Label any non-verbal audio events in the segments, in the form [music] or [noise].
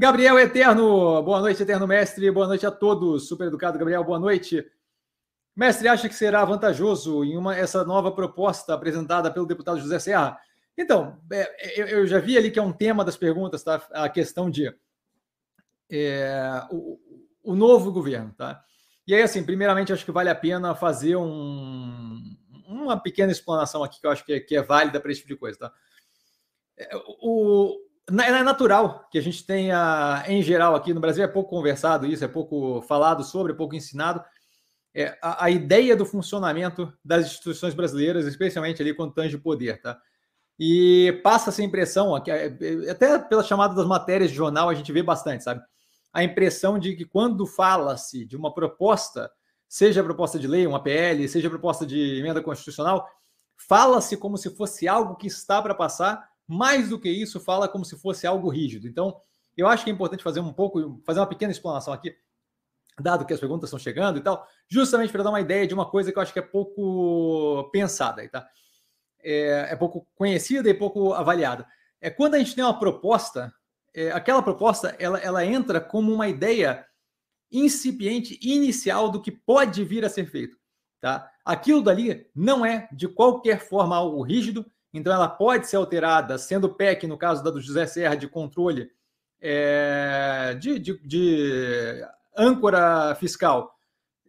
Gabriel Eterno, boa noite, Eterno Mestre, boa noite a todos. Super educado, Gabriel, boa noite. Mestre, acha que será vantajoso em uma, essa nova proposta apresentada pelo deputado José Serra? Então, é, eu, já vi ali que é um tema das perguntas, tá? A questão de é, o, o, novo governo, tá? E aí, assim, primeiramente, acho que vale a pena fazer um, uma pequena explanação aqui que eu acho que é, que é válida para esse tipo de coisa, tá? É, o, é natural que a gente tenha, em geral, aqui no Brasil, é pouco conversado isso, é pouco falado sobre, é pouco ensinado. É, a, a, ideia do funcionamento das instituições brasileiras, especialmente ali quando tange poder, tá? E passa essa impressão, é, é, até pela chamada das matérias de jornal, a gente vê bastante, sabe? A impressão de que quando fala-se de uma proposta, seja proposta de lei, uma PL, seja proposta de emenda constitucional, fala-se como se fosse algo que está para passar mais do que isso, fala como se fosse algo rígido. Então, eu acho que é importante fazer um pouco, fazer uma pequena explanação aqui, dado que as perguntas estão chegando e tal, justamente para dar uma ideia de uma coisa que eu acho que é pouco pensada, tá? É, é pouco conhecida e pouco avaliada. É quando a gente tem uma proposta, é, aquela proposta ela, ela entra como uma ideia incipiente, inicial do que pode vir a ser feito. Tá? Aquilo dali não é de qualquer forma algo rígido, então, ela pode ser alterada, sendo PEC, no caso da do José Serra, de controle é, de, de, de, âncora fiscal,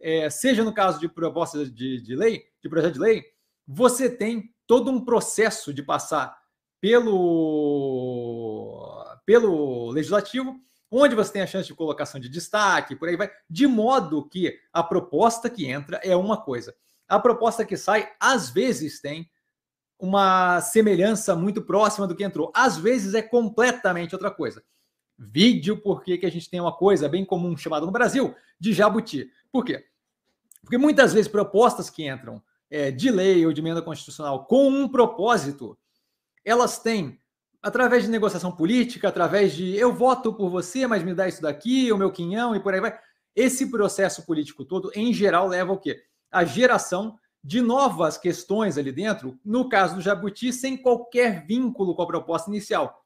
é, seja no caso de proposta de, de lei, de projeto de lei, você tem todo um processo de passar pelo, pelo legislativo, onde você tem a chance de colocação de destaque, por aí vai, de modo que a proposta que entra é uma coisa. A proposta que sai, às vezes, tem uma semelhança muito próxima do que entrou. Às vezes é completamente outra coisa. Vídeo, porque que a gente tem uma coisa bem comum chamada no Brasil de jabuti. Por quê? Porque muitas vezes propostas que entram é, de lei ou de emenda constitucional com um propósito, elas têm, através de negociação política, através de eu voto por você, mas me dá isso daqui, o meu quinhão e por aí vai. Esse processo político todo, em geral, leva ao quê? A geração de novas questões ali dentro, no caso do Jabuti, sem qualquer vínculo com a proposta inicial,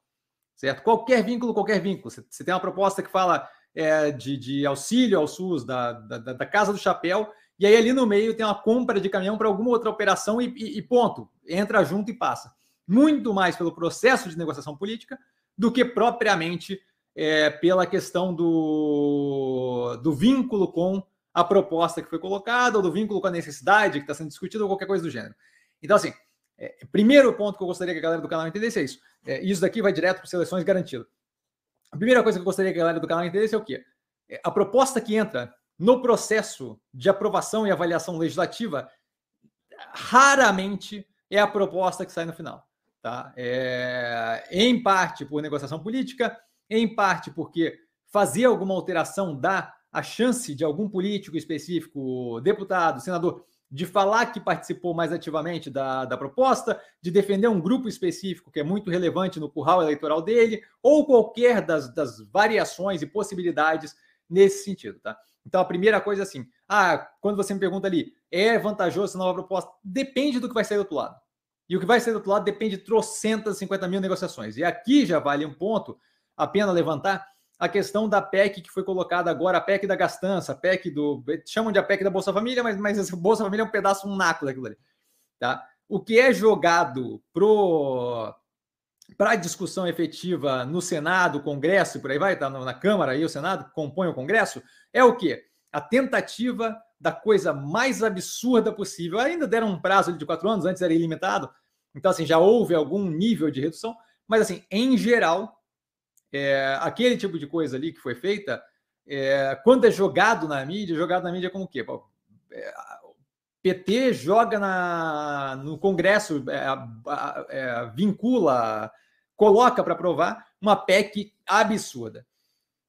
certo? Qualquer vínculo, qualquer vínculo. Você tem uma proposta que fala é, de, de, auxílio ao SUS, da, da, da, Casa do Chapéu, e aí ali no meio tem uma compra de caminhão para alguma outra operação e, e, e ponto. Entra junto e passa. Muito mais pelo processo de negociação política do que propriamente é, pela questão do, do vínculo com a proposta que foi colocada, ou do vínculo com a necessidade que está sendo discutida, ou qualquer coisa do gênero. Então, assim, é, primeiro ponto que eu gostaria que a galera do canal entendesse é isso. É, isso daqui vai direto para seleções garantido. A primeira coisa que eu gostaria que a galera do canal entendesse é o quê? É, a proposta que entra no processo de aprovação e avaliação legislativa raramente é a proposta que sai no final. Tá? É, em parte por negociação política, em parte porque fazer alguma alteração dá a chance de algum político específico, deputado, senador, de falar que participou mais ativamente da, da proposta, de defender um grupo específico que é muito relevante no curral eleitoral dele, ou qualquer das, das variações e possibilidades nesse sentido, tá? Então, a primeira coisa é assim, ah, quando você me pergunta ali, é vantajoso essa nova proposta? Depende do que vai sair do outro lado. E o que vai sair do outro lado depende de trocentas, 50 mil negociações. E aqui já vale um ponto a pena levantar, a questão da PEC que foi colocada agora, a PEC da gastança, a PEC do. chamam de a PEC da Bolsa Família, mas, mas essa Bolsa Família é um pedaço, um naco daquilo ali. Tá? O que é jogado para discussão efetiva no Senado, Congresso por aí vai, tá na Câmara e o Senado compõe o Congresso, é o quê? A tentativa da coisa mais absurda possível. Ainda deram um prazo de quatro anos, antes era ilimitado, então assim, já houve algum nível de redução, mas assim, em geral, é, aquele tipo de coisa ali que foi feita, é, quando é jogado na mídia, jogado na mídia como o quê? É, PT joga na, no Congresso, é, é, vincula, coloca para aprovar uma PEC absurda.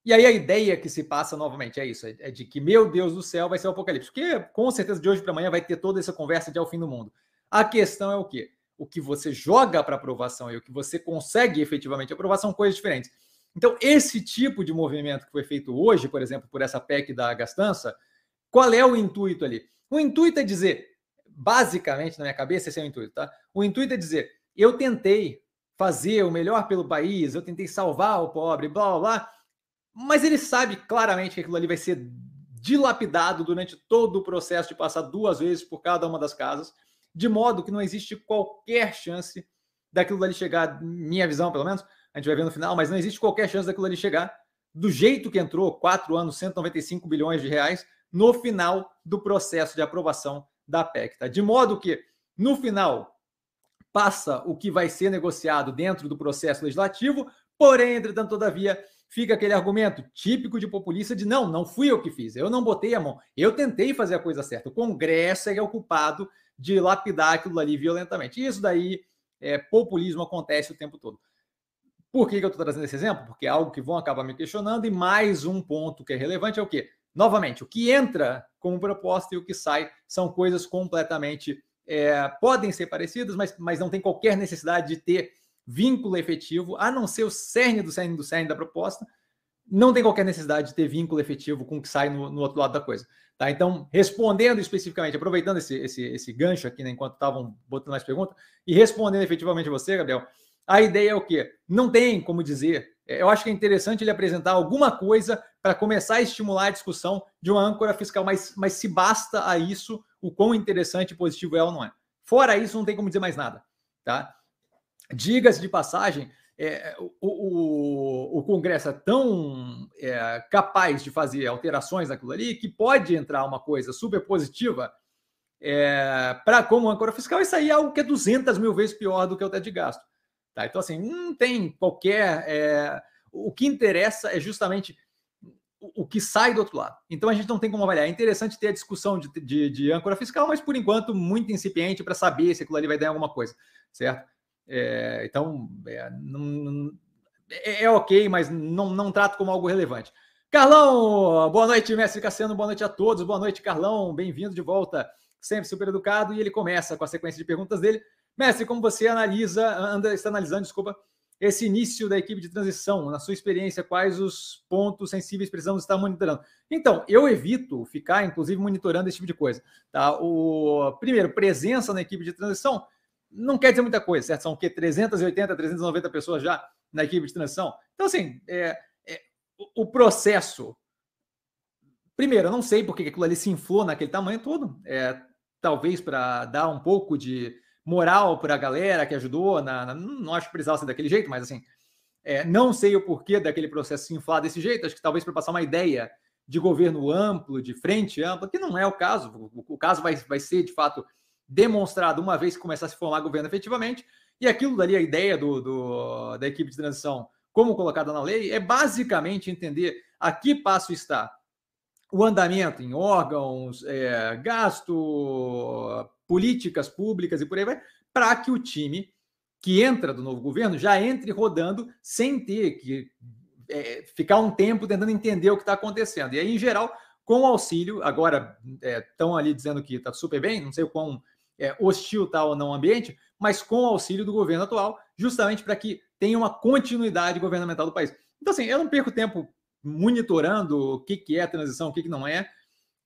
E aí a ideia que se passa novamente é isso: é de que, meu Deus do céu, vai ser o apocalipse. Porque com certeza de hoje para amanhã vai ter toda essa conversa de ao fim do mundo. A questão é o quê? O que você joga para aprovação e o que você consegue efetivamente aprovar são coisas diferentes. Então, esse tipo de movimento que foi feito hoje, por exemplo, por essa PEC da gastança, qual é o intuito ali? O intuito é dizer, basicamente, na minha cabeça, esse é o intuito, tá? O intuito é dizer, eu tentei fazer o melhor pelo país, eu tentei salvar o pobre, blá, blá, blá, mas ele sabe claramente que aquilo ali vai ser dilapidado durante todo o processo de passar duas vezes por cada uma das casas, de modo que não existe qualquer chance daquilo ali chegar, minha visão pelo menos, a gente vai ver no final, mas não existe qualquer chance daquilo ali chegar do jeito que entrou, quatro anos, 195 bilhões de reais, no final do processo de aprovação da PEC. Tá? De modo que, no final, passa o que vai ser negociado dentro do processo legislativo, porém, entretanto, todavia, fica aquele argumento típico de populista de não, não fui eu que fiz, eu não botei a mão, eu tentei fazer a coisa certa. O Congresso é o culpado de lapidar aquilo ali violentamente. Isso daí, é, populismo acontece o tempo todo. Por que, que eu estou trazendo esse exemplo? Porque é algo que vão acabar me questionando, e mais um ponto que é relevante é o quê? Novamente, o que entra como proposta e o que sai são coisas completamente. É, podem ser parecidas, mas, mas não tem qualquer necessidade de ter vínculo efetivo, a não ser o cerne do cerne do cerne da proposta, não tem qualquer necessidade de ter vínculo efetivo com o que sai no, no outro lado da coisa. Tá? Então, respondendo especificamente, aproveitando esse, esse, esse gancho aqui, né, enquanto estavam botando mais perguntas, e respondendo efetivamente você, Gabriel, a ideia é o quê? Não tem como dizer. É, eu acho que é interessante ele apresentar alguma coisa para começar a estimular a discussão de uma âncora fiscal, mas, mas se basta a isso, o quão interessante e positivo é ou não é. Fora isso, não tem como dizer mais nada. Tá? Diga-se de passagem, é, o, o, o, Congresso é tão é, capaz de fazer alterações naquilo ali que pode entrar uma coisa super positiva é, para como âncora fiscal e sair algo que é 200 mil vezes pior do que o teto de gasto. Tá? Então, assim, não tem qualquer. É, o que interessa é justamente o, que sai do outro lado. Então, a gente não tem como avaliar. É interessante ter a discussão de, de, de âncora fiscal, mas por enquanto muito incipiente para saber se aquilo ali vai dar alguma coisa, certo? É, então, é, não, é, é, ok, mas não, não trato como algo relevante. Carlão, boa noite, mestre Cassiano, boa noite a todos. Boa noite, Carlão, bem-vindo de volta, sempre super educado. E ele começa com a sequência de perguntas dele. Mestre, como você analisa, anda, está analisando, desculpa, esse início da equipe de transição, na sua experiência, quais os pontos sensíveis precisamos estar monitorando? Então, eu evito ficar, inclusive, monitorando esse tipo de coisa. Tá? O, primeiro, presença na equipe de transição não quer dizer muita coisa, certo? São o quê? 380, 390 pessoas já na equipe de transição. Então, assim, é, é, o, processo. Primeiro, eu não sei porque aquilo ali se inflou naquele tamanho todo. É, talvez para dar um pouco de moral para a galera que ajudou, na, na, não acho que precisava ser daquele jeito, mas assim, é, não sei o porquê daquele processo se inflar desse jeito, acho que talvez para passar uma ideia de governo amplo, de frente ampla, que não é o caso, o, o caso vai, vai ser de fato demonstrado uma vez que começar a se formar governo efetivamente, e aquilo dali, a ideia do, do, da equipe de transição, como colocada na lei, é basicamente entender a que passo está o andamento em órgãos, é, gasto, políticas públicas e por aí vai, para que o time que entra do novo governo já entre rodando sem ter que é, ficar um tempo tentando entender o que está acontecendo. E aí, em geral, com auxílio, agora estão é, ali dizendo que está super bem, não sei o quão é, hostil está ou não o ambiente, mas com auxílio do governo atual, justamente para que tenha uma continuidade governamental do país. Então, assim, eu não perco tempo monitorando o que, que é transição, o que, que não é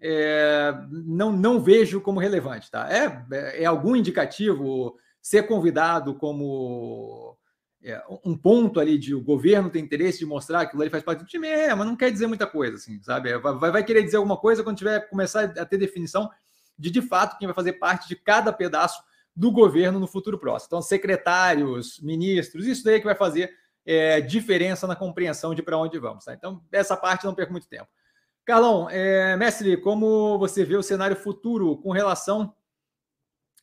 é, não, não vejo como relevante. Tá? É, é algum indicativo ser convidado como é, um ponto ali de o governo tem interesse de mostrar que ele faz parte do time, é, mas não quer dizer muita coisa, assim, sabe? É, vai, vai querer dizer alguma coisa quando tiver começar a ter definição de de fato quem vai fazer parte de cada pedaço do governo no futuro próximo. Então, secretários, ministros, isso daí é que vai fazer é, diferença na compreensão de para onde vamos. Tá? Então, essa parte não perco muito tempo. Carlão, é, mestre, como você vê o cenário futuro com relação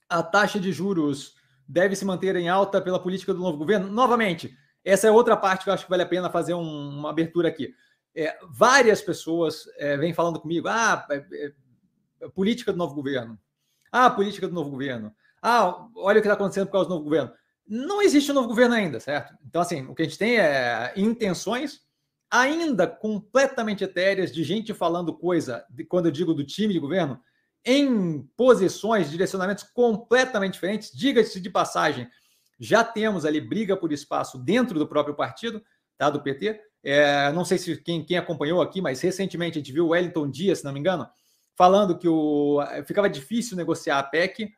à taxa de juros deve se manter em alta pela política do novo governo? Novamente, essa é outra parte que eu acho que vale a pena fazer um, uma abertura aqui. É, várias pessoas é, vêm falando comigo, ah, é, é, política do novo governo. Ah, política do novo governo. Ah, olha o que está acontecendo por causa do novo governo. Não existe um novo governo ainda, certo? Então, assim, o que a gente tem é intenções ainda completamente etéreas de gente falando coisa, de, quando eu digo do time de governo, em posições, direcionamentos completamente diferentes. Diga-se de passagem, já temos ali briga por espaço dentro do próprio partido, tá, do PT. É, não sei se quem, quem acompanhou aqui, mas recentemente a gente viu o Wellington Dias, se não me engano, falando que o, ficava difícil negociar a PEC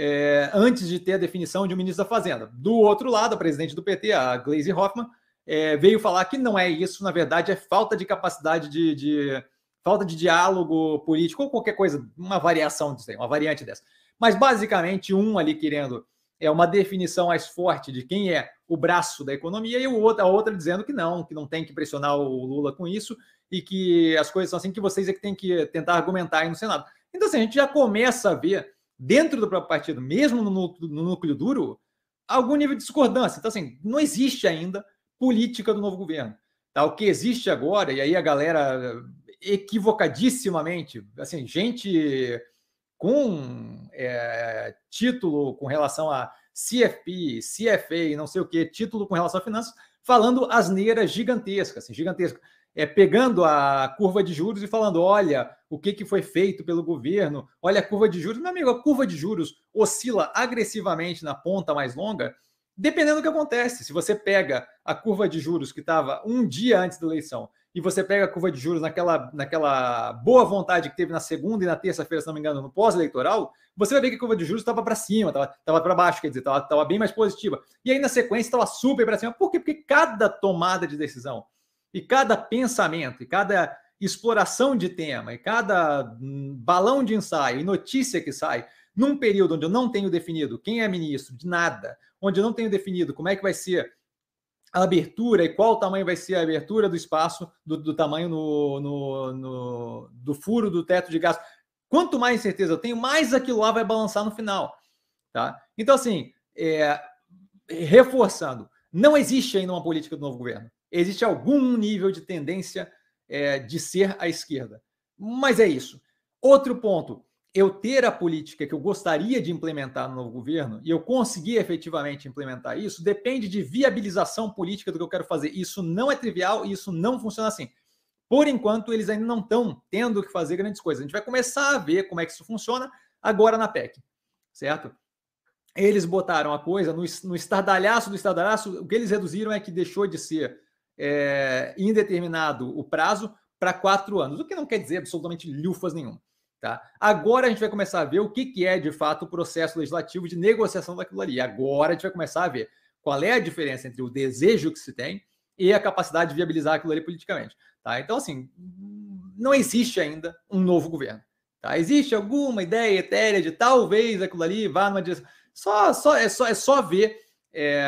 é, antes de ter a definição de um ministro da Fazenda. Do outro lado, a presidente do PT, a Gleisi Hoffmann, é, veio falar que não é isso, na verdade, é falta de capacidade de, de falta de diálogo político ou qualquer coisa, uma variação disso aí, uma variante dessa. Mas basicamente um ali querendo é uma definição mais forte de quem é o braço da economia e o outro, a outra dizendo que não, que não tem que pressionar o Lula com isso e que as coisas são assim que vocês é que tem que tentar argumentar aí no Senado. Então, assim, a gente já começa a ver dentro do próprio partido, mesmo no no núcleo duro, algum nível de discordância. Então, assim, não existe ainda política do novo governo. Tá? O que existe agora, e aí a galera equivocadissimamente, assim, gente com é, título com relação a CFP, CFA, não sei o que, título com relação a finanças, falando asneiras gigantescas, assim, gigantescas. É, pegando a curva de juros e falando: olha, o que, que foi feito pelo governo, olha a curva de juros. Meu amigo, a curva de juros oscila agressivamente na ponta mais longa, dependendo do que acontece. Se você pega a curva de juros que estava um dia antes da eleição e você pega a curva de juros naquela, naquela boa vontade que teve na segunda e na terça-feira, se não me engano, no pós-eleitoral, você vai ver que a curva de juros estava para cima, estava para baixo, quer dizer, estava bem mais positiva. E aí na sequência estava super para cima. Por quê? Porque cada tomada de decisão e cada pensamento e cada exploração de tema e cada hum, balão de ensaio e notícia que sai num período onde eu não tenho definido quem é ministro de nada, onde eu não tenho definido como é que vai ser a abertura e qual tamanho vai ser a abertura do espaço, do, do tamanho no, no, no, do furo do teto de gás. Quanto mais incerteza eu tenho, mais aquilo lá vai balançar no final. Tá? Então, assim, é, reforçando, não existe ainda uma política do novo governo. Existe algum nível de tendência é, de ser à esquerda. Mas é isso. Outro ponto, eu ter a política que eu gostaria de implementar no novo governo e eu conseguir efetivamente implementar isso depende de viabilização política do que eu quero fazer. Isso não é trivial e isso não funciona assim. Por enquanto, eles ainda não estão tendo que fazer grandes coisas. A gente vai começar a ver como é que isso funciona agora na PEC, certo? Eles botaram a coisa no, no estardalhaço do estardalhaço, o que eles reduziram é que deixou de ser é, indeterminado o prazo para quatro anos, o que não quer dizer absolutamente lufas nenhuma. Tá? Agora a gente vai começar a ver o que, que é de fato o processo legislativo de negociação daquilo ali. Agora a gente vai começar a ver qual é a diferença entre o desejo que se tem e a capacidade de viabilizar aquilo ali politicamente. Tá? Então, assim, não existe ainda um novo governo. Tá? Existe alguma ideia etérea de talvez aquilo ali vá numa direção. Só, só, é, só, é só ver. É...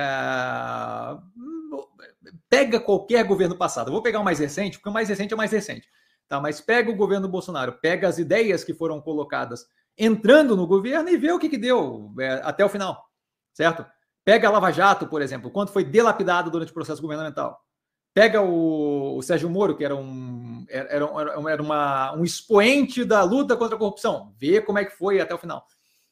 Pega qualquer governo passado. Eu vou pegar o mais recente, porque o mais recente é o mais recente. Tá? Mas pega o governo Bolsonaro, pega as ideias que foram colocadas entrando no governo e vê o que, que deu é, até o final, certo? Pega a Lava Jato, por exemplo, quanto foi dilapidado durante o processo governamental. Pega o, o Sérgio Moro, que era um, era, era uma, um expoente da luta contra a corrupção, vê como é que foi até o final.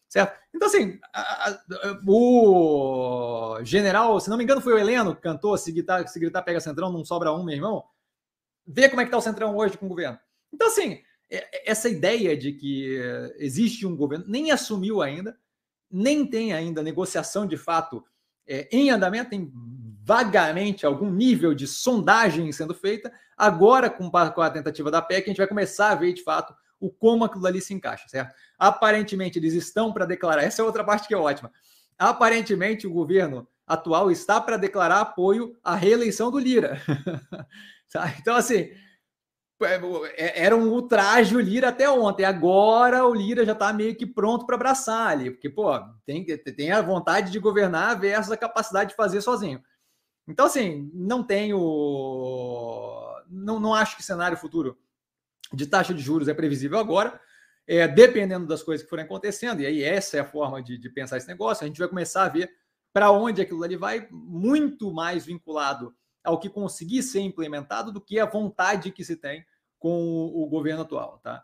Certo? Então, assim, a, a, o general, se não me engano, foi o Heleno que cantou: se gritar, se gritar pega centrão, não sobra um, meu irmão ver como é que está o Centrão hoje com o governo. Então, assim, é, é, essa ideia de que existe um governo nem assumiu ainda, nem tem ainda negociação de fato é, em andamento, tem vagamente algum nível de sondagem sendo feita. Agora, com, com a tentativa da PEC, a gente vai começar a ver de fato o como aquilo ali se encaixa, certo? Aparentemente, eles estão para declarar, essa é outra parte que é ótima. Aparentemente, o governo atual está para declarar apoio à reeleição do Lira. [laughs] Tá? Então, assim, é, é, era um ultraje o Lira até ontem. Agora o Lira já está meio que pronto para abraçar ali, porque, pô, tem, tem a vontade de governar versus a capacidade de fazer sozinho. Então, assim, não tenho. Não, não acho que cenário futuro de taxa de juros é previsível agora. É, dependendo das coisas que forem acontecendo, e aí essa é a forma de, de pensar esse negócio, a gente vai começar a ver para onde aquilo ali vai, muito mais vinculado ao que conseguir ser implementado do que a vontade que se tem com o governo atual. Tá?